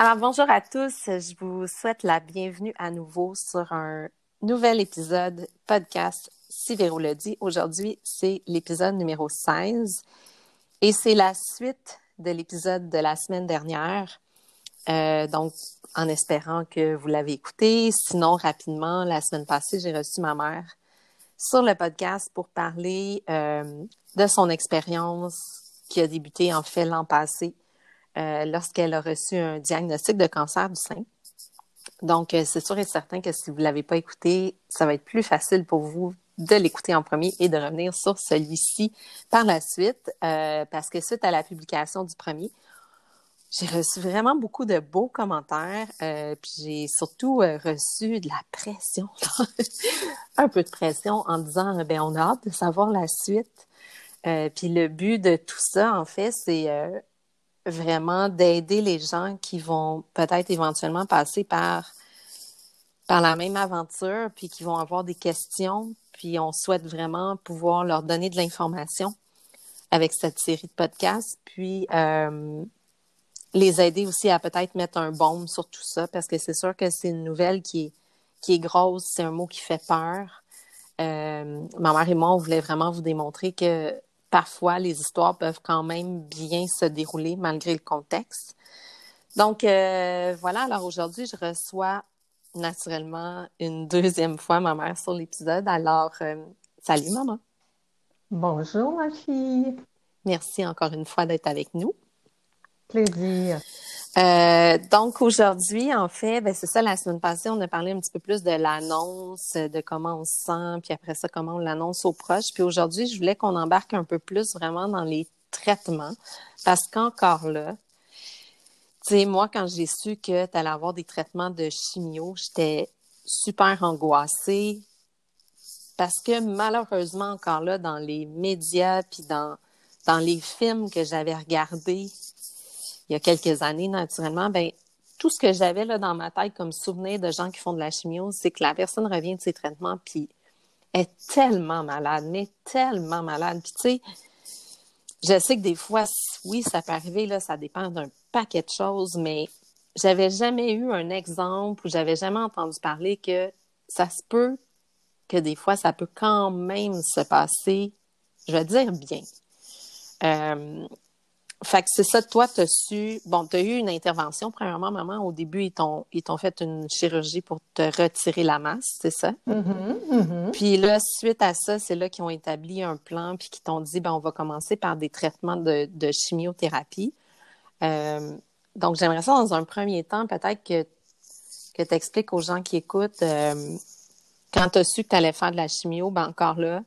Alors, bonjour à tous. Je vous souhaite la bienvenue à nouveau sur un nouvel épisode podcast Si Véro dit. Aujourd'hui, c'est l'épisode numéro 16 et c'est la suite de l'épisode de la semaine dernière. Euh, donc, en espérant que vous l'avez écouté. Sinon, rapidement, la semaine passée, j'ai reçu ma mère sur le podcast pour parler euh, de son expérience qui a débuté en fait l'an passé euh, lorsqu'elle a reçu un diagnostic de cancer du sein. Donc, euh, c'est sûr et certain que si vous ne l'avez pas écouté, ça va être plus facile pour vous de l'écouter en premier et de revenir sur celui-ci par la suite, parce que suite à la publication du premier, j'ai reçu vraiment beaucoup de beaux commentaires, euh, puis j'ai surtout euh, reçu de la pression, un peu de pression en disant ben on a hâte de savoir la suite. Euh, puis le but de tout ça, en fait, c'est vraiment d'aider les gens qui vont peut-être éventuellement passer par par la même aventure, puis qui vont avoir des questions, puis on souhaite vraiment pouvoir leur donner de l'information avec cette série de podcasts. Puis les aider aussi à peut-être mettre un baume sur tout ça, parce que c'est sûr que c'est une nouvelle qui est, qui est grosse, c'est un mot qui fait peur. Euh, ma mère et moi, on voulait vraiment vous démontrer que parfois, les histoires peuvent quand même bien se dérouler malgré le contexte. Donc, euh, voilà, alors aujourd'hui, je reçois naturellement une deuxième fois ma mère sur l'épisode. Alors, euh, salut maman. Bonjour ma fille. Merci encore une fois d'être avec nous. Plaisir. Euh, donc aujourd'hui, en fait, ben c'est ça, la semaine passée, on a parlé un petit peu plus de l'annonce, de comment on se sent, puis après ça, comment on l'annonce aux proches. Puis aujourd'hui, je voulais qu'on embarque un peu plus vraiment dans les traitements, parce qu'encore là, tu sais, moi, quand j'ai su que tu allais avoir des traitements de chimio, j'étais super angoissée, parce que malheureusement, encore là, dans les médias, puis dans, dans les films que j'avais regardés, il y a quelques années, naturellement, ben tout ce que j'avais là dans ma tête comme souvenir de gens qui font de la chimio, c'est que la personne revient de ses traitements puis est tellement malade, mais tellement malade. Puis tu sais, je sais que des fois, oui, ça peut arriver, là, ça dépend d'un paquet de choses, mais j'avais jamais eu un exemple ou j'avais jamais entendu parler que ça se peut que des fois, ça peut quand même se passer, je vais dire bien. Euh, fait que c'est ça, toi, tu as su, bon, tu as eu une intervention, premièrement, maman, au début, ils t'ont, ils t'ont fait une chirurgie pour te retirer la masse, c'est ça? Mm-hmm, mm-hmm. Puis là, suite à ça, c'est là qu'ils ont établi un plan, puis qu'ils t'ont dit, ben, on va commencer par des traitements de, de chimiothérapie. Euh, donc, j'aimerais ça, dans un premier temps, peut-être que, que tu expliques aux gens qui écoutent, euh, quand tu as su que tu allais faire de la chimio, ben, encore là,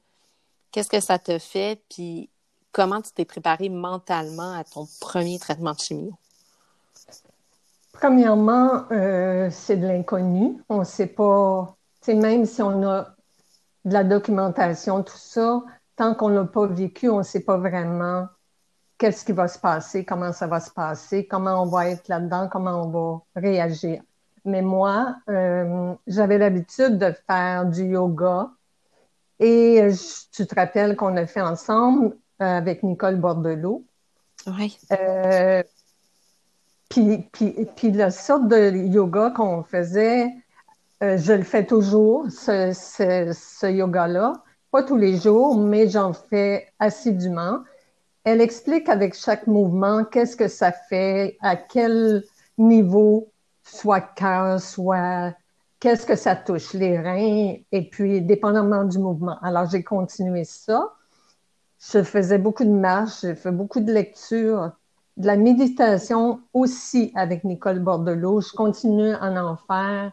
qu'est-ce que ça te fait, puis comment tu t'es préparé mentalement à ton premier traitement de chimio? Premièrement, euh, c'est de l'inconnu. On ne sait pas, même si on a de la documentation, tout ça, tant qu'on n'a pas vécu, on ne sait pas vraiment qu'est-ce qui va se passer, comment ça va se passer, comment on va être là-dedans, comment on va réagir. Mais moi, euh, j'avais l'habitude de faire du yoga et tu te rappelles qu'on a fait ensemble avec Nicole Bordelot. Oui. Euh, puis, puis, puis la sorte de yoga qu'on faisait, euh, je le fais toujours, ce, ce, yoga-là. Pas tous les jours, mais j'en fais assidûment. Elle explique avec chaque mouvement qu'est-ce que ça fait, à quel niveau, soit cœur, soit qu'est-ce que ça touche, les reins, et puis dépendamment du mouvement. Alors, j'ai continué ça. Je faisais beaucoup de marches, j'ai fait beaucoup de lectures, de la méditation aussi avec Nicole Bordelot. Je continue à en faire.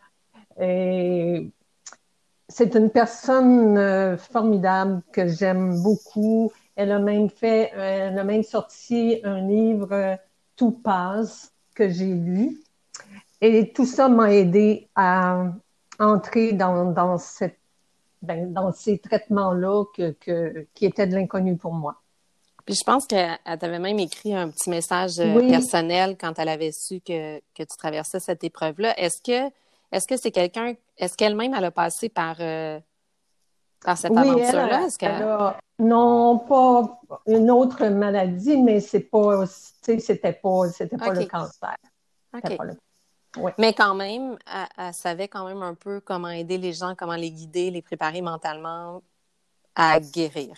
C'est une personne euh, formidable que j'aime beaucoup. Elle a même fait, elle a même sorti un livre, Tout passe, que j'ai lu. Et tout ça m'a aidé à entrer dans, dans cette ben, dans ces traitements-là que, qui étaient de l'inconnu pour moi. Puis je pense qu'elle t'avait même écrit un petit message euh, personnel quand elle avait su que, que tu traversais cette épreuve-là. Est-ce que est-ce que c'est quelqu'un, est-ce qu'elle-même elle a passé par, euh, par cette aventure-là? non, pas une autre maladie, mais c'est pas, c'était pas, c'était pas le cancer. Mais quand même, elle, savait quand même un peu comment aider les gens, comment les guider, les préparer mentalement à guérir.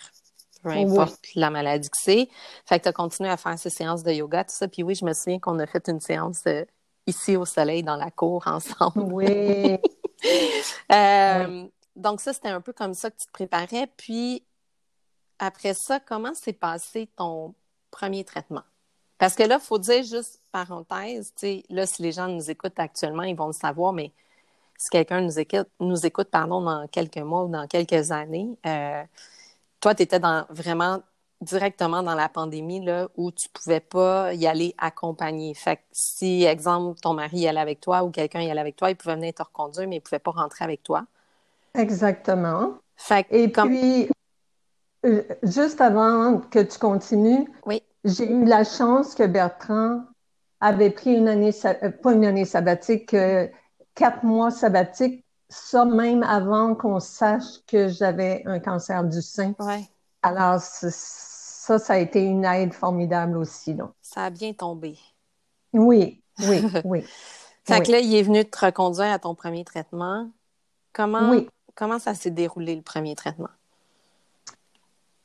Peu importe la maladie que c'est. Fait que tu as continué à faire ces séances de yoga, tout ça. Puis oui, je me souviens qu'on a fait une séance euh, ici au soleil, dans la cour, ensemble. Oui. Euh, donc, ça, c'était un peu comme ça que tu te préparais. Puis, après ça, comment s'est passé ton premier traitement? Parce que là, il faut dire juste parenthèse, là, si les gens nous écoutent actuellement, ils vont le savoir, mais si quelqu'un nous écoute, nous écoute pardon, dans quelques mois ou dans quelques années, euh, toi, tu étais dans, vraiment directement dans la pandémie là, où tu pouvais pas y aller accompagner. Fait que si, exemple, ton mari y allait avec toi ou quelqu'un y allait avec toi, il pouvait venir te reconduire, mais il pouvait pas rentrer avec toi. Exactement. Fait Et puis, euh, juste avant que tu continues, oui. J'ai eu la chance que Bertrand avait pris une année, euh, pas une année sabbatique, quatre mois sabbatique, ça même avant qu'on sache que j'avais un cancer du sein. Ouais. Alors, ça, ça a été une aide formidable aussi. Donc. Ça a bien tombé. Oui, oui, oui. fait que là, il est venu te reconduire à ton premier traitement. Comment, comment ça s'est déroulé, le premier traitement?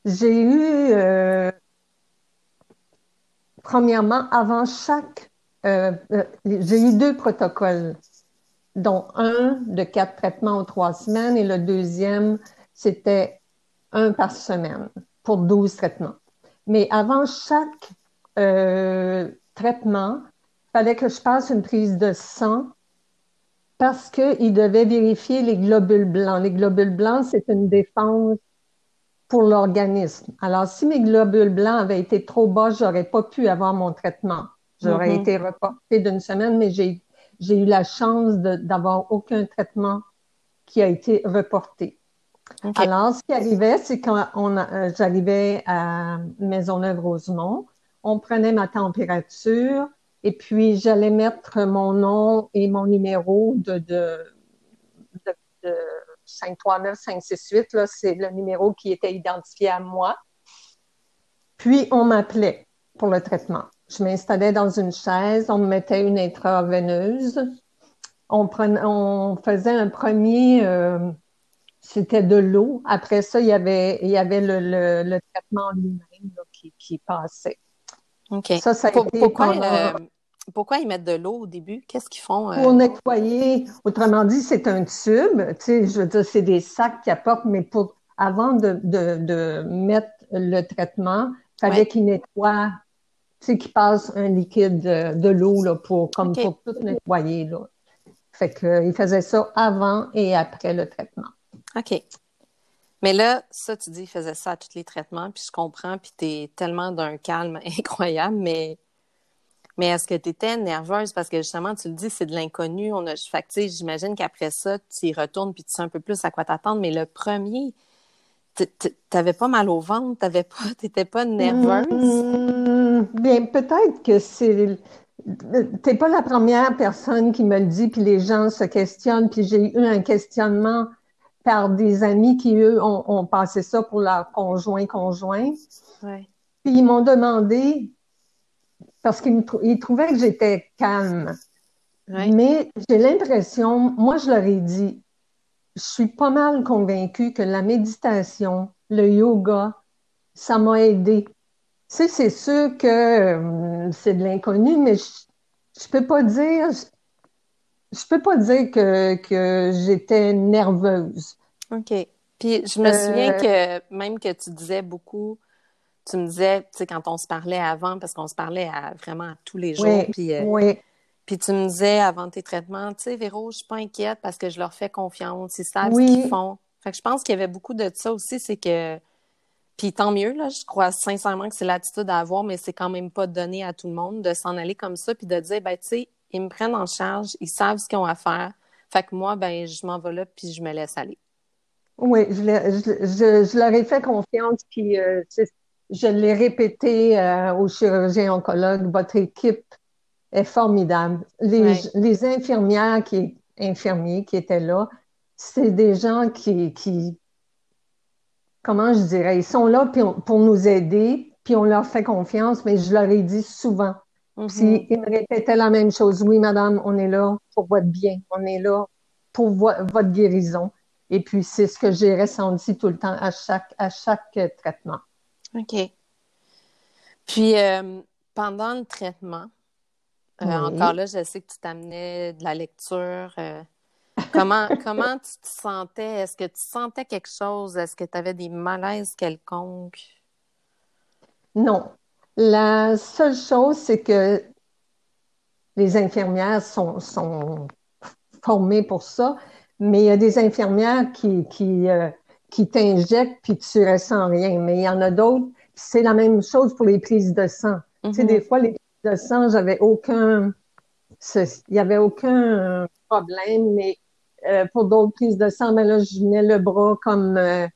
J'ai eu euh, Premièrement, avant chaque, euh, euh, j'ai eu deux protocoles, dont un de quatre traitements en trois semaines et le deuxième, c'était un par semaine pour 12 traitements. Mais avant chaque euh, traitement, il fallait que je passe une prise de sang parce qu'il devait vérifier les globules blancs. Les globules blancs, c'est une défense pour l'organisme. Alors, si mes globules blancs avaient été trop bas, j'aurais pas pu avoir mon traitement. J'aurais mm-hmm. été reportée d'une semaine, mais j'ai, eu la chance d'avoir aucun traitement qui a été reporté. Alors, ce qui arrivait, c'est quand on euh, j'arrivais à Maisonneuve-Rosemont, on prenait ma température et puis j'allais mettre mon nom et mon numéro de, de, de 539, 568, là, c'est le numéro qui était identifié à moi. Puis, on m'appelait pour le traitement. Je m'installais dans une chaise, on me mettait une intraveineuse. On, prenait, on faisait un premier, euh, c'était de l'eau. Après ça, il y avait, il y avait le, le, traitement lui-même qui, qui, passait. OK. Ça, ça a été pourquoi, pourquoi ils mettent de l'eau au début? Qu'est-ce qu'ils font? Euh? Pour nettoyer. Autrement dit, c'est un tube. Tu sais, je veux dire, c'est des sacs qui apportent, mais pour, avant de, de, de mettre le traitement, il fallait qu'ils nettoient, tu sais, qu'ils passent un liquide de, de l'eau, là, pour, comme pour tout nettoyer, là. Fait qu'ils faisaient ça avant et après le traitement. OK. Mais là, ça, tu dis, ils faisaient ça à tous les traitements, puis je comprends, puis tu es tellement d'un calme incroyable, mais mais est-ce que tu étais nerveuse? Parce que justement, tu le dis, c'est de l'inconnu. On a, fait que, j'imagine qu'après ça, tu y retournes puis tu sais un peu plus à quoi t'attendre. Mais le premier, t'avais pas mal au ventre, t'avais pas, t'étais pas nerveuse? Mmh, bien, peut-être que c'est. T'es pas la première personne qui me le dit, puis les gens se questionnent, puis j'ai eu un questionnement par des amis qui, eux, ont, passé ça pour leur conjoint conjoint. Ouais. Puis ils m'ont demandé parce qu'ils trouvaient que j'étais calme. Mais j'ai l'impression, moi je leur ai dit, je suis pas mal convaincue que la méditation, le yoga, ça m'a aidé. Tu sais, c'est sûr que euh, c'est de l'inconnu, mais je, je peux pas dire, je, peux pas dire que, que j'étais nerveuse. OK. Puis je me souviens euh, que même que tu disais beaucoup tu me disais, tu sais, quand on se parlait avant, parce qu'on se parlait vraiment tous les jours, oui, puis, euh, oui. puis tu me disais avant tes traitements, tu sais, Véro, je suis pas inquiète parce que je leur fais confiance, ils savent ce qu'ils font. Fait que je pense qu'il y avait beaucoup de ça aussi, c'est que, puis tant mieux, là, je crois sincèrement que c'est l'attitude à avoir, mais c'est quand même pas donné à tout le monde de s'en aller comme ça, puis de dire, ben, tu sais, ils me prennent en charge, ils savent ce qu'ils ont à faire. Fait que moi, ben, je m'en vais là, puis je me laisse aller. Oui, je, je, leur ai fait confiance, puis euh, je l'ai répété euh, aux chirurgiens oncologues, votre équipe est formidable. Les, infirmières qui infirmiers qui étaient là, c'est des gens qui, qui, comment je dirais, ils sont là pour nous aider, puis on leur fait confiance, mais je leur ai dit souvent, Puis il me répétait la même chose. Oui, madame, on est là pour votre bien. On est là pour votre guérison. Et puis, c'est ce que j'ai ressenti tout le temps à chaque, à chaque traitement. OK. Puis, euh, pendant le traitement, euh, encore là, je sais que tu t'amenais de la lecture. Euh, comment, comment tu te sentais? Est-ce que tu sentais quelque chose? Est-ce que tu avais des malaises quelconques? Non. La seule chose, c'est que les infirmières sont, sont formées pour ça, mais il y a des infirmières qui, qui, euh, qui t'injectent puis tu ressens rien. Mais il y en a d'autres, c'est la même chose pour les prises de sang. Tu sais, mm-hmm. des fois, les prises de sang, j'avais aucun, il n'y avait aucun problème, mais euh, pour d'autres prises de sang, mais ben là, je venais le bras comme, euh,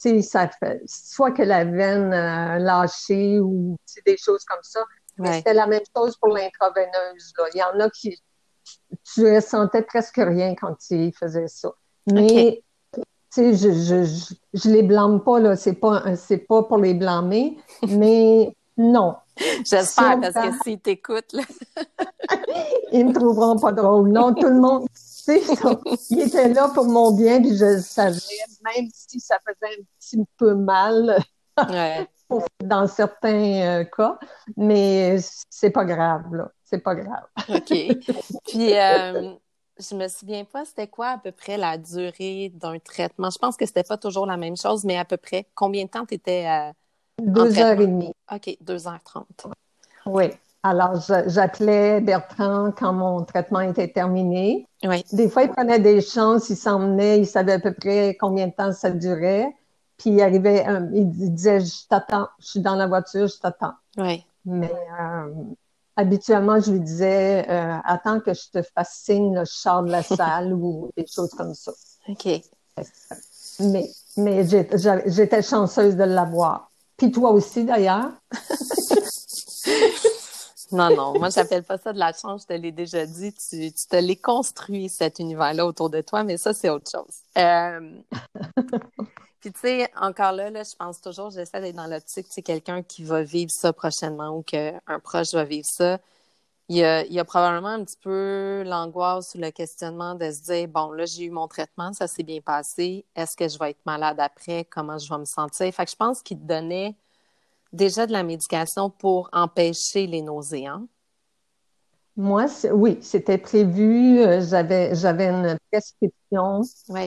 tu sais, ça fait, soit que la veine a lâché ou des choses comme ça. Mais c'était la même chose pour l'intraveineuse. Il y en a qui, tu ressentais presque rien quand ils faisaient ça. Mais, sais, je, je, je, les blâme pas, là. C'est pas, c'est pas pour les blâmer, mais non. J'espère, parce que s'ils t'écoutent, là. ils me trouveront pas drôle. Non, tout le monde, tu sais, ils étaient là pour mon bien, puis je le savais, même si ça faisait un petit peu mal. dans certains euh, cas, mais c'est pas grave, là c'est pas grave. OK. Puis, euh, je me souviens pas, c'était quoi à peu près la durée d'un traitement? Je pense que c'était pas toujours la même chose, mais à peu près, combien de temps tu étais euh, Deux heures et demie. OK, deux heures trente. Oui. Alors, j'appelais Bertrand quand mon traitement était terminé. Oui. Des fois, il prenait des chances, il s'emmenait, il savait à peu près combien de temps ça durait. Puis il arrivait, euh, il disait, je t'attends, je suis dans la voiture, je t'attends. Oui. Mais euh, habituellement, je lui disais, euh, attends que je te fasse signe, le je de la salle ou des choses comme ça. OK. Mais, mais j'étais chanceuse de l'avoir. Puis toi aussi, d'ailleurs. non, non, moi, j'appelle pas ça de la chance, je te l'ai déjà dit. Tu, tu te l'es construit, cet univers-là, autour de toi, mais ça, c'est autre chose. Euh... Puis, tu sais, encore là, là, je pense toujours, j'essaie d'être dans l'optique, c'est quelqu'un qui va vivre ça prochainement ou qu'un proche va vivre ça. Il y, a, il y a probablement un petit peu l'angoisse ou le questionnement de se dire, bon, là, j'ai eu mon traitement, ça s'est bien passé. Est-ce que je vais être malade après? Comment je vais me sentir? Fait que je pense qu'il te donnait déjà de la médication pour empêcher les nausées, hein? Moi, oui, c'était prévu. Euh, j'avais, j'avais une prescription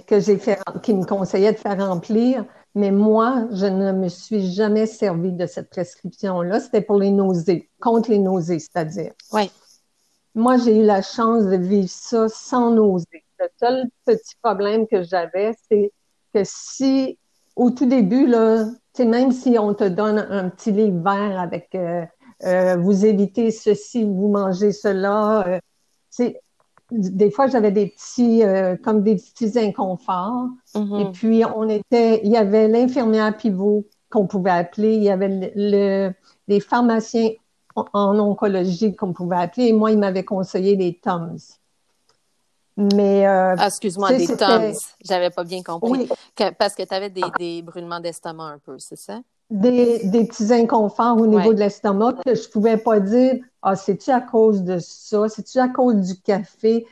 que j'ai fait, qui me conseillait de faire remplir, mais moi, je ne me suis jamais servi de cette prescription-là. C'était pour les nausées, contre les nausées, c'est-à-dire. Oui. Moi, j'ai eu la chance de vivre ça sans nausées. Le seul petit problème que j'avais, c'est que si, au tout début, là, même si on te donne un petit livre vert avec euh, euh, vous évitez ceci, vous mangez cela. Euh, des fois, j'avais des petits, euh, comme des petits inconforts. Mm-hmm. Et puis, on était, il y avait l'infirmière pivot qu'on pouvait appeler, il y avait le, les pharmaciens en, oncologie qu'on pouvait appeler, et moi, il m'avait conseillé les TOMS. Mais. ah, excuse-moi, des TOMS. J'avais pas bien compris. parce que tu avais des, des brûlements d'estomac un peu, c'est ça? Des, petits inconforts au niveau de l'estomac que je pouvais pas dire ah c'est-tu à cause de ça? C'est-tu à cause du café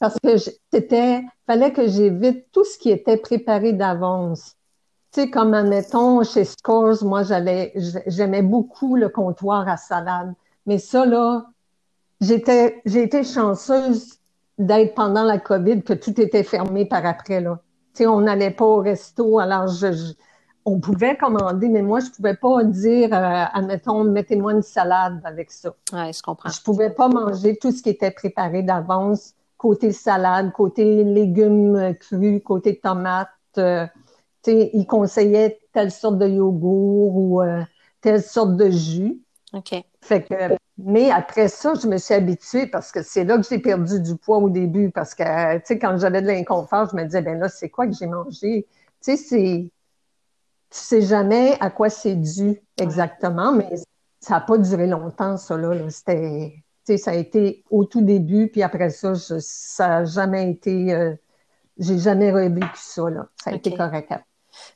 parce que c'était fallait que j'évite tout ce qui était préparé d'avance. Tu sais comme admettons chez Scores moi j'allais j'aimais beaucoup le comptoir à salade. Mais ça là j'étais j'ai été chanceuse d'être pendant la COVID que tout était fermé par après là. Tu sais on n'allait pas au resto alors je on pouvait commander, mais moi, je pouvais pas dire, euh, admettons, mettez-moi une salade avec ça. Oui, je comprends. Je pouvais pas manger tout ce qui était préparé d'avance, côté salade, côté légumes crus, côté tomates. Euh, tu sais, ils conseillaient telle sorte de yogourt ou euh, telle sorte de jus. OK. Fait que, mais après ça, je me suis habituée parce que c'est là que j'ai perdu du poids au début parce que, tu sais, quand j'avais de l'inconfort, je me disais, ben là, c'est quoi que j'ai mangé? Tu sais, c'est tu sais jamais à quoi c'est dû exactement, mais ça n'a pas duré longtemps, ça, là. C'était, ça a été au tout début, puis après ça, ça n'a jamais été, euh, j'ai jamais revécu ça, là. Ça a été correct.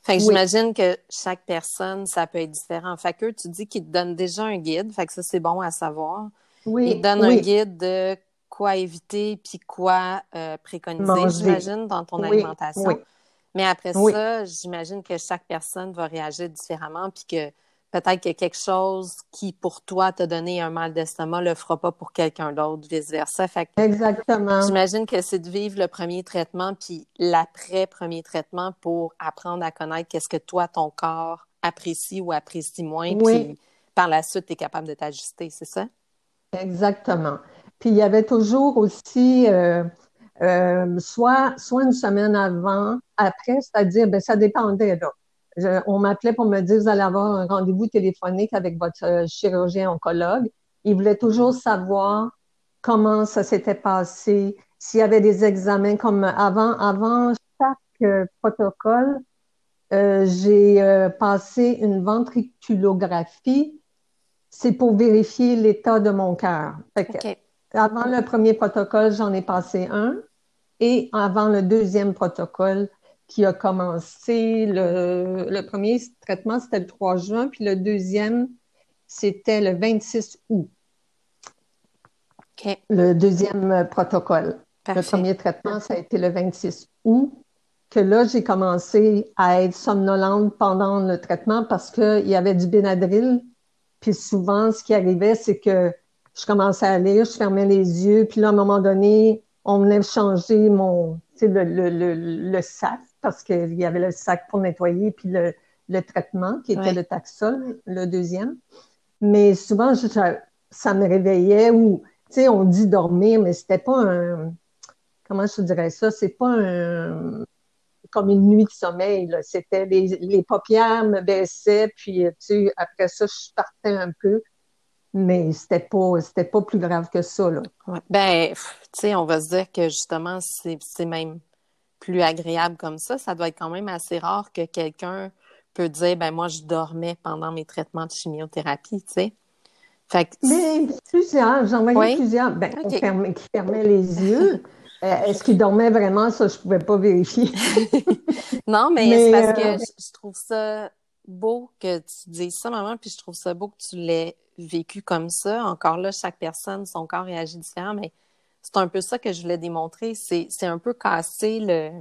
Fait que j'imagine que chaque personne, ça peut être différent. Fait que tu dis qu'ils te donnent déjà un guide, fait que ça, c'est bon à savoir. oui, il donne un guide de quoi éviter puis quoi euh, préconiser, j'imagine, dans ton alimentation. Mais après ça, j'imagine que chaque personne va réagir différemment puis que peut-être que quelque chose qui, pour toi, t'a donné un mal d'estomac, le fera pas pour quelqu'un d'autre, vice-versa. Exactement. J'imagine que c'est de vivre le premier traitement puis l'après-premier traitement pour apprendre à connaître qu'est-ce que toi, ton corps apprécie ou apprécie moins. Puis par la suite, tu es capable de t'ajuster, c'est ça? Exactement. Puis il y avait toujours aussi euh, euh, soit, soit une semaine avant, après, c'est-à-dire, ben, ça dépendait là. on m'appelait pour me dire, vous allez avoir un rendez-vous téléphonique avec votre euh, chirurgien oncologue. Il voulait toujours savoir comment ça s'était passé, s'il y avait des examens comme avant, avant chaque protocole, j'ai passé une ventriculographie c'est pour vérifier l'état de mon cœur. Avant le premier protocole, j'en ai passé un. Et avant le deuxième protocole qui a commencé, le, premier traitement, c'était le 3 juin, puis le deuxième, c'était le 26 août. Le deuxième protocole. Le premier traitement, ça a été le 26 août, que là, j'ai commencé à être somnolente pendant le traitement parce qu'il y avait du Benadryl puis souvent, ce qui arrivait, c'est que je commençais à lire, je fermais les yeux, puis là, à un moment donné, on venait changer mon, le, le, le, le, sac, parce qu'il y avait le sac pour nettoyer, puis le, le traitement, qui était le taxol, le deuxième. Mais souvent, ça me réveillait, ou, tu sais, on dit dormir, mais c'était pas un, comment je dirais ça, c'est pas un, comme une nuit de sommeil. C'était les, paupières me baissaient, puis tu après ça, je partais un peu. Mais c'était pas c'était pas plus grave que ça. Là. Ben, tu sais, on va se dire que justement, c'est même plus agréable comme ça. Ça doit être quand même assez rare que quelqu'un peut dire ben moi je dormais pendant mes traitements de chimiothérapie, tu sais. Fait Mais plusieurs, j'en voyais plusieurs ben, qui fermaient les yeux. Euh, est-ce qu'il dormait vraiment? Ça, je ne pouvais pas vérifier. non, mais, c'est parce que euh, je, trouve ça beau que tu dises ça, maman, puis je trouve ça beau que tu l'aies vécu comme ça. Encore là, chaque personne, son corps réagit différemment, mais c'est un peu ça que je voulais démontrer. C'est un peu casser le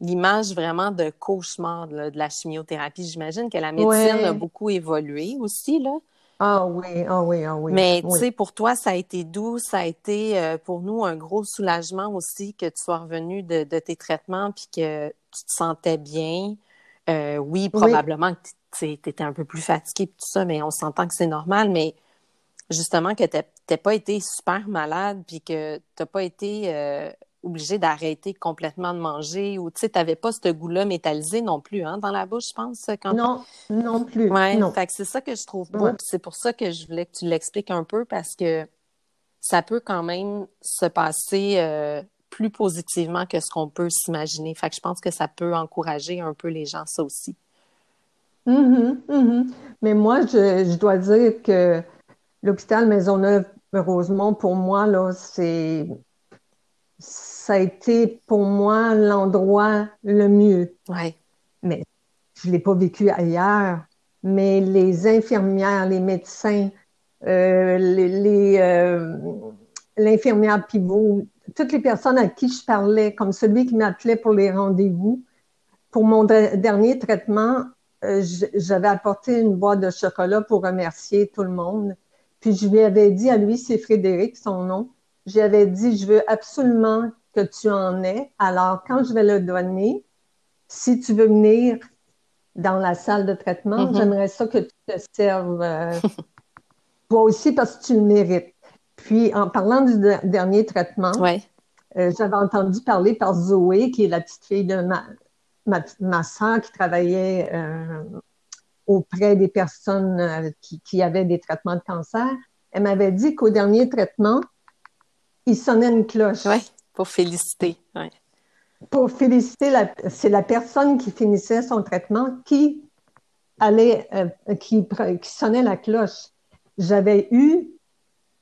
l'image vraiment de cauchemar de, la chimiothérapie. J'imagine que la médecine a beaucoup évolué aussi, là. Ah oui, ah oui, ah oui. Mais tu sais, pour toi, ça a été doux, ça a été euh, pour nous un gros soulagement aussi que tu sois revenu de, tes traitements puis que tu te sentais bien. Euh, oui, probablement que tu étais un peu plus fatigué et tout ça, mais on s'entend que c'est normal. Mais justement, que tu n'as pas été super malade puis que tu n'as pas été euh, obligé d'arrêter complètement de manger ou tu sais, t'avais pas ce goût-là métallisé non plus, hein, dans la bouche, je pense. Quand non, non plus. Ouais, non. fait que c'est ça que je trouve beau. C'est pour ça que je voulais que tu l'expliques un peu parce que ça peut quand même se passer euh, plus positivement que ce qu'on peut s'imaginer. Fait que je pense que ça peut encourager un peu les gens, ça aussi. Mm-hmm, mm-hmm. Mais moi, je, je dois dire que l'hôpital Maisonneuve-Rosemont, pour moi, là, c'est ça a été pour moi l'endroit le mieux. Ouais. Mais je ne l'ai pas vécu ailleurs. Mais les infirmières, les médecins, euh, les, euh, l'infirmière pivot, toutes les personnes à qui je parlais, comme celui qui m'appelait pour les rendez-vous, pour mon dernier traitement, euh, j'avais apporté une boîte de chocolat pour remercier tout le monde. Puis je lui avais dit à lui, c'est Frédéric, son nom, j'avais dit, je veux absolument que tu en aies. Alors, quand je vais le donner, si tu veux venir dans la salle de traitement, mm-hmm. j'aimerais ça que tu te serves euh, toi aussi parce que tu le mérites. Puis, en parlant du dernier traitement, euh, j'avais entendu parler par Zoé, qui est la petite fille de ma, ma, soeur qui travaillait euh, auprès des personnes qui, qui avaient des traitements de cancer. Elle m'avait dit qu'au dernier traitement, il sonnait une cloche. Oui, pour féliciter. Pour féliciter, c'est la personne qui finissait son traitement qui allait, euh, qui, sonnait la cloche. J'avais eu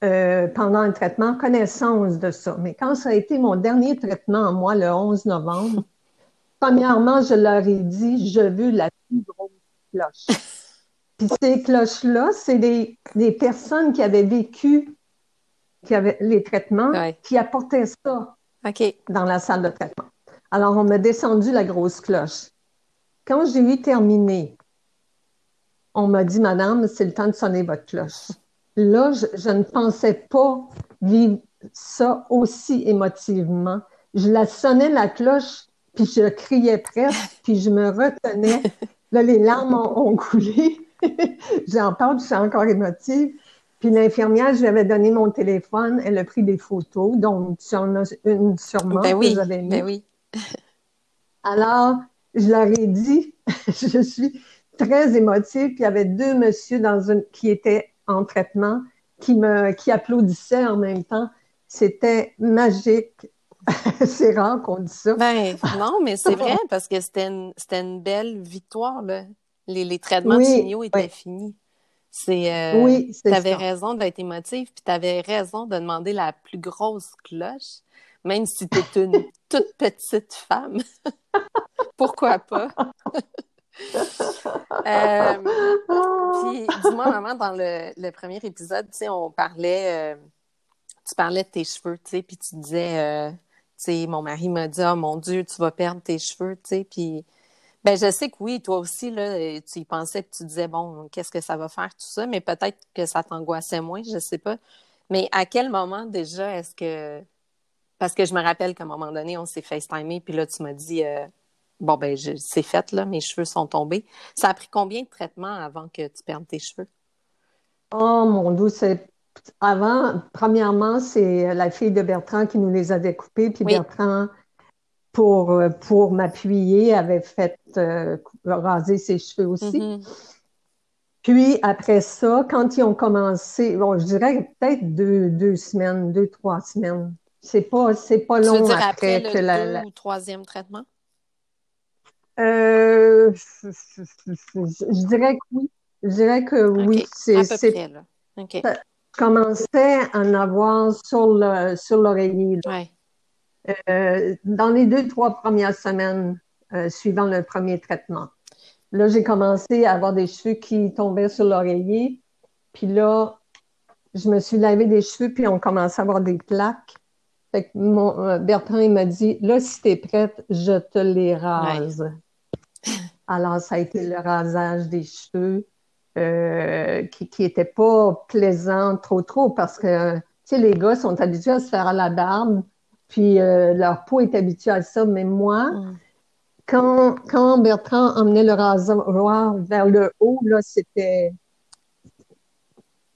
euh, pendant un traitement connaissance de ça. Mais quand ça a été mon dernier traitement, moi, le 11 novembre, premièrement, je leur ai dit, je veux la plus grosse cloche. Puis ces cloches-là, c'est des, des personnes qui avaient vécu qui avait les traitements Ouais. qui apportait ça dans la salle de traitement. Alors, on m'a descendu la grosse cloche. Quand j'ai eu terminé, on m'a dit, Madame, c'est le temps de sonner votre cloche. Là, je, je ne pensais pas vivre ça aussi émotivement. Je la sonnais la cloche, puis je criais presque, puis je me retenais. Là, les larmes ont, ont coulé. J'en parle, je suis encore émotive. Puis l'infirmière, je lui avais donné mon téléphone, elle a pris des photos, donc tu en as une sûrement Ben que oui. j'avais mis. Ben oui. Alors, je leur ai dit, je suis très émotive, puis il y avait deux messieurs dans une, qui étaient en traitement, qui me, qui applaudissaient en même temps. C'était magique. C'est rare qu'on dise ça. Ben non, mais c'est vrai parce que c'était une, c'était une belle victoire, là. Les, les traitements Oui, de signaux étaient oui. finis. C'est, euh, Oui, c'est tu avais ça. raison d'être émotive, puis tu avais raison de demander la plus grosse cloche, même si tu es une toute petite femme. Pourquoi pas? Euh, puis, dis-moi, maman, dans le, premier épisode, tu sais, on parlait, euh, tu parlais de tes cheveux, tu sais, puis tu disais, euh, tu sais, mon mari m'a dit, oh mon Dieu, tu vas perdre tes cheveux, tu sais, puis, ben, je sais que oui, toi aussi, là, tu y pensais que tu disais, bon, qu'est-ce que ça va faire, tout ça, mais peut-être que ça t'angoissait moins, je sais pas. Mais à quel moment déjà est-ce que, parce que je me rappelle qu'à un moment donné, on s'est FaceTimé, puis là, tu m'as dit, bon, ben, c'est fait, là, mes cheveux sont tombés. Ça a pris combien de traitements avant que tu perdes tes cheveux? Oh mon Dieu, c'est avant, premièrement, c'est la fille de Bertrand qui nous les avait coupés, puis Oui. Bertrand, pour, pour m'appuyer, avait fait euh, raser ses cheveux aussi. Mhm. Puis après ça, quand ils ont commencé, bon, je dirais peut-être deux, deux semaines, deux, trois semaines. C'est pas, c'est pas Tu veux long dire après après que le la, deux la- ou troisième traitement? Euh, je, je- je- je- je dirais que oui. Je dirais que oui. C'est, à peu c'est, près, là. OK, je commençais à en avoir sur le, sur l'oreiller. ouais. Euh, dans les deux, trois premières semaines euh, suivant le premier traitement. Là, j'ai commencé à avoir des cheveux qui tombaient sur l'oreiller. Puis là, je me suis lavé les cheveux, puis on commençait à avoir des plaques. Fait que mon, euh, Bertrand, il m'a dit, là, si t'es prête, je te les rase. Alors, ça a été le rasage des cheveux euh, qui, qui était pas plaisant trop, trop, parce que, tu sais, les gars sont habitués à se faire à la barbe, puis euh, leur peau est habituée à ça, mais moi, Mm. quand, quand Bertrand emmenait le rasoir vers le haut, là, c'était.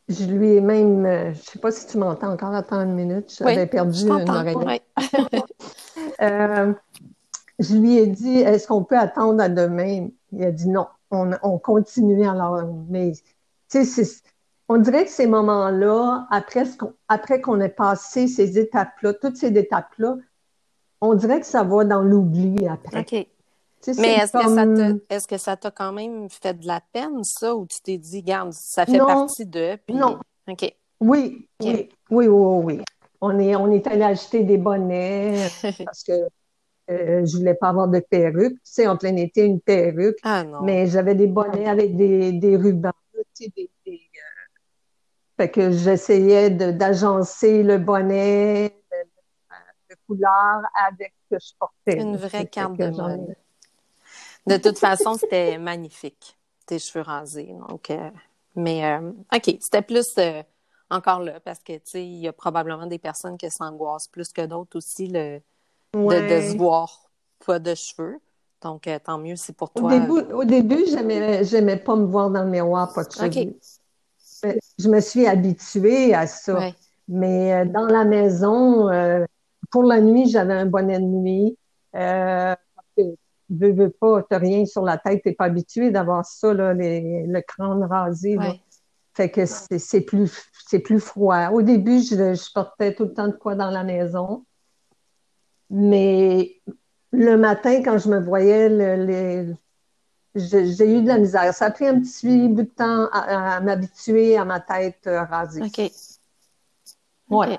Je lui ai même. euh, je sais pas si tu m'entends encore, attends une minute, Oui, j'avais perdu je une oreille. Ouais. Euh, je lui ai dit, est-ce qu'on peut attendre à demain? Il a dit non, on, on continue alors. Mais, tu sais, on dirait que ces moments-là, après, ce qu'on- après qu'on ait passé ces étapes-là, toutes ces étapes-là, on dirait que ça va dans l'oubli après. OK. Tu sais, Mais est-ce que ça comme- te, est-ce que ça t'a quand même fait de la peine, ça, ou tu t'es dit, garde, ça fait Non. partie de, puis... Non. OK. Oui, oui, oui, oui, oui. On est, on est allé acheter des bonnets parce que euh, je voulais pas avoir de perruque. Tu sais, en plein été, une perruque. Ah non. Mais j'avais des bonnets avec des, des rubans, tu sais, des, des, euh, Fait que j'essayais d'agencer le bonnet de, couleur avec ce que je portais. Une vraie carte de mode. De toute façon, c'était magnifique, tes cheveux rasés. Donc, euh, mais, euh, OK, c'était plus encore là, parce que, tu sais, il y a probablement des personnes qui s'angoissent plus que d'autres aussi le, de, se voir pas de cheveux. Donc, euh, tant mieux, c'est pour Au toi. début, au début, j'aimais, j'aimais pas me voir dans le miroir, pas de cheveux. Mais Je me suis habituée à ça. Ouais. Mais euh, dans la maison, euh, pour la nuit, j'avais un bonnet de nuit. Euh, veux, veux pas, t'as rien sur la tête, t'es pas habitué d'avoir ça, là, les- le crâne rasé. là. Fait que c'est c'est plus, c'est plus froid. Au début, je, je portais tout le temps de quoi dans la maison. Mais le matin, quand je me voyais, le- les- j'ai eu de la misère. Ça a pris un petit bout de temps à, à m'habituer à ma tête euh, rasée. OK. Ouais.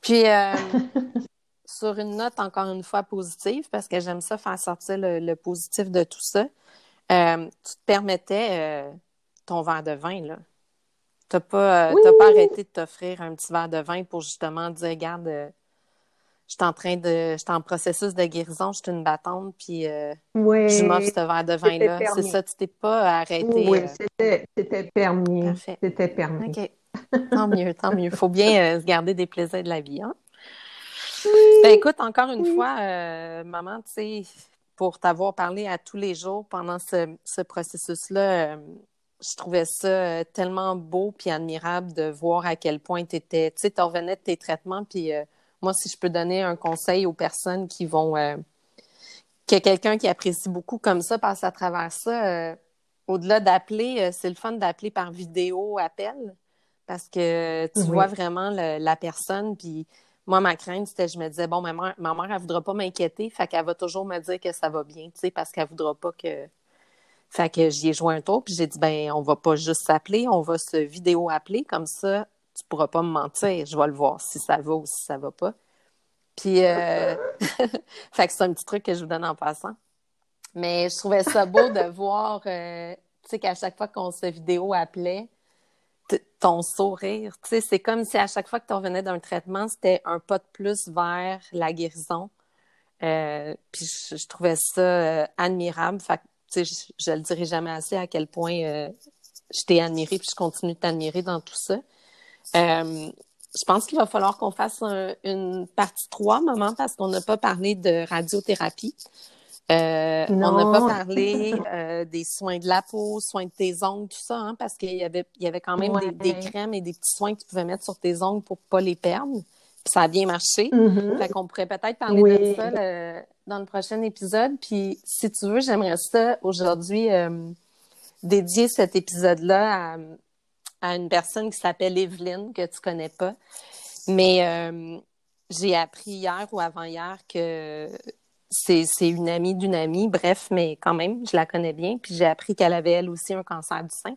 Puis, euh, sur une note encore une fois positive, parce que j'aime ça faire sortir le, le positif de tout ça, euh, tu te permettais euh, ton verre de vin, là. T'as pas, euh, t'as pas arrêté de t'offrir un petit verre de vin pour justement dire, regarde, euh, je suis en train de, je suis en processus de guérison, je suis une battante, puis euh, Oui, je m'offre ce verre de vin-là. C'est ça, tu t'es pas arrêté. Oui, euh, c'était, permis. C'était permis. OK. Tant mieux, tant mieux. Faut bien euh, se garder des plaisirs de la vie, hein? Ben écoute, encore une Oui. fois, euh, maman, tu sais, pour t'avoir parlé à tous les jours pendant ce, ce processus-là, je trouvais ça tellement beau puis admirable de voir à quel point tu étais, tu sais, tu revenais de tes traitements, puis moi, si je peux donner un conseil aux personnes qui vont, euh, a quelqu'un qui apprécie beaucoup comme ça, passe à travers ça, euh, au-delà d'appeler, euh, c'est le fun d'appeler par vidéo, appel, parce que tu Oui. vois vraiment le- la personne, puis moi, ma crainte, c'était, je me disais, bon, ma mère, ma mère, elle voudra pas m'inquiéter, fait qu'elle va toujours me dire que ça va bien, tu sais, parce qu'elle voudra pas que... Fait que j'y ai joué un tour, puis j'ai dit, ben, on va pas juste s'appeler, on va se vidéo appeler, comme ça, tu pourras pas me mentir, je vais le voir si ça va ou si ça va pas. Puis, euh... fait que c'est un petit truc que je vous donne en passant. Mais je trouvais ça beau de voir, euh, tu sais, qu'à chaque fois qu'on se vidéo appelait, ton sourire, tu sais, c'est comme si à chaque fois que tu revenais d'un traitement, c'était un pas de plus vers la guérison. Euh, puis je, trouvais ça admirable. Fait que, tu sais, je, je le dirai jamais assez à quel point je t'ai admiré puis je continue de t'admirer dans tout ça. Euh, je pense qu'il va falloir qu'on fasse un- une partie 3, maman, parce qu'on n'a pas parlé de radiothérapie. Euh, on n'a pas parlé euh, des soins de la peau, soins de tes ongles, tout ça, hein, parce qu'il y avait, il y avait quand même Ouais. des, des crèmes et des petits soins que tu pouvais mettre sur tes ongles pour pas les perdre. Puis ça a bien marché. Mhm. Fait qu'on pourrait peut-être parler Oui. de ça le- dans le prochain épisode. Puis si tu veux, j'aimerais ça aujourd'hui euh, dédier cet épisode-là à, à une personne qui s'appelle Evelyne, que tu connais pas. Mais euh, j'ai appris hier ou avant-hier que c'est une amie d'une amie, bref, mais quand même, je la connais bien. Puis j'ai appris qu'elle avait elle aussi un cancer du sein.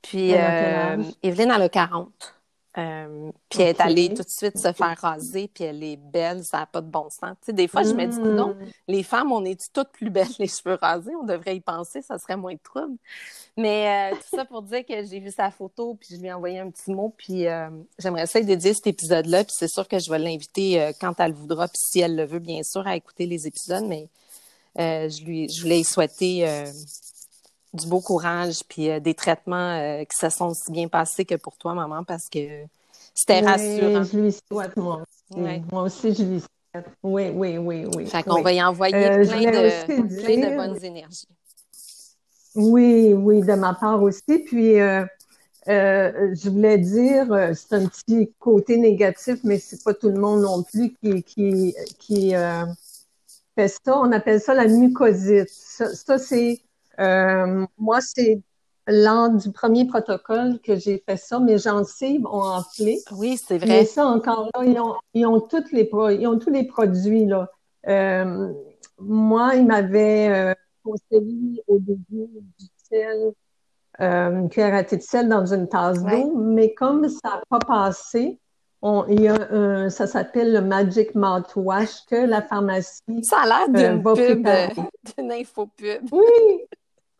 Puis euh? Evelyne, elle a 40. Euh, puis elle est allée tout de suite se faire raser, puis elle est belle, ça n'a pas de bon sens. Tu sais, des fois, je me dis, Mm. non, les femmes, on est toutes plus belles les cheveux rasés, on devrait y penser, ça serait moins de trouble. Mais euh, tout ça pour dire que j'ai vu sa photo, puis je lui ai envoyé un petit mot, puis euh, j'aimerais ça lui dédier cet épisode-là, puis c'est sûr que je vais l'inviter quand elle voudra, puis si elle le veut, bien sûr, à écouter les épisodes, mais je, lui, je voulais lui souhaiter du beau courage, puis euh, des traitements euh, qui se sont aussi bien passés que pour toi, maman, parce que c'était Oui, rassurant. je lui souhaite, moi aussi. Ouais. Moi aussi, je lui souhaite. Oui, oui, oui, oui. Fait qu'on oui. va y envoyer Euh, plein, de, plein de bonnes énergies. Oui, oui, de ma part aussi. Puis, je voulais dire, c'est un petit côté négatif, mais c'est pas tout le monde non plus qui, qui, qui fait ça. On appelle ça la mucosite. Ça, ça, c'est, euh, moi, c'est lors du premier protocole que j'ai fait ça. Mes gencives ont enflé. Oui, c'est Mais vrai. ça, encore là, ils ont, ils ont, toutes les ils ont tous les produits, là. Euh, moi, ils m'avaient euh, conseillé au début du sel, euh, une cuillère à thé de sel dans une tasse Ouais. d'eau, mais comme ça n'a pas passé, on, il y a un, ça s'appelle le Magic Mouthwash que la pharmacie Ça a l'air d'une pub, euh, préparer. d'une infopub. Oui,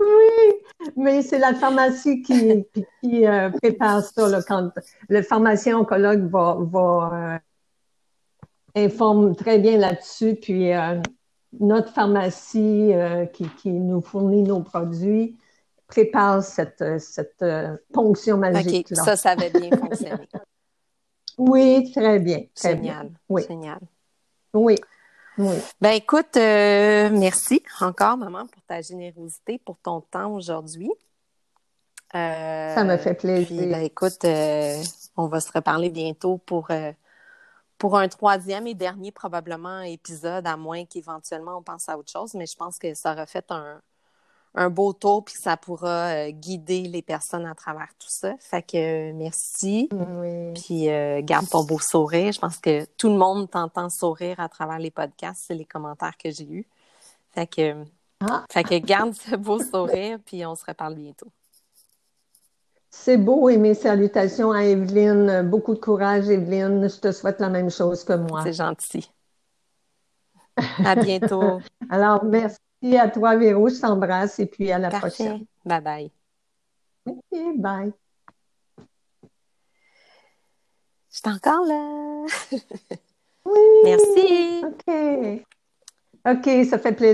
oui, mais c'est la pharmacie qui, euh, prépare ça, là, quand le pharmacien oncologue va, va euh, informe très bien là-dessus, puis euh, notre pharmacie qui, qui nous fournit nos produits prépare cette, cette ponction OK, magique-là. ça, ça avait bien fonctionné. Oui, très bien, très bien. Oui. Génial. Oui, oui. Ben écoute, euh, merci encore, maman, pour ta générosité, pour ton temps aujourd'hui. Euh, Ça me fait plaisir. Puis, ben écoute, euh, on va se reparler bientôt pour, euh, pour un troisième et dernier, probablement, épisode, à moins qu'éventuellement on pense à autre chose, mais je pense que ça aura fait un, un beau tour puis ça pourra euh, guider les personnes à travers tout ça. Fait que euh, merci. Oui. Puis euh, garde ton beau sourire. Je pense que tout le monde t'entend sourire à travers les podcasts, c'est les commentaires que j'ai eus. Fait que, Ah. fait que garde ce beau sourire, puis on se reparle bientôt. C'est beau et mes salutations à Evelyne. Beaucoup de courage, Evelyne. Je te souhaite la même chose que moi. C'est gentil. À bientôt. Alors, à toi, Véro. Je t'embrasse et puis à la prochaine. Bye bye. OK, bye. Je suis encore là. oui. Merci. OK. OK, ça fait plaisir.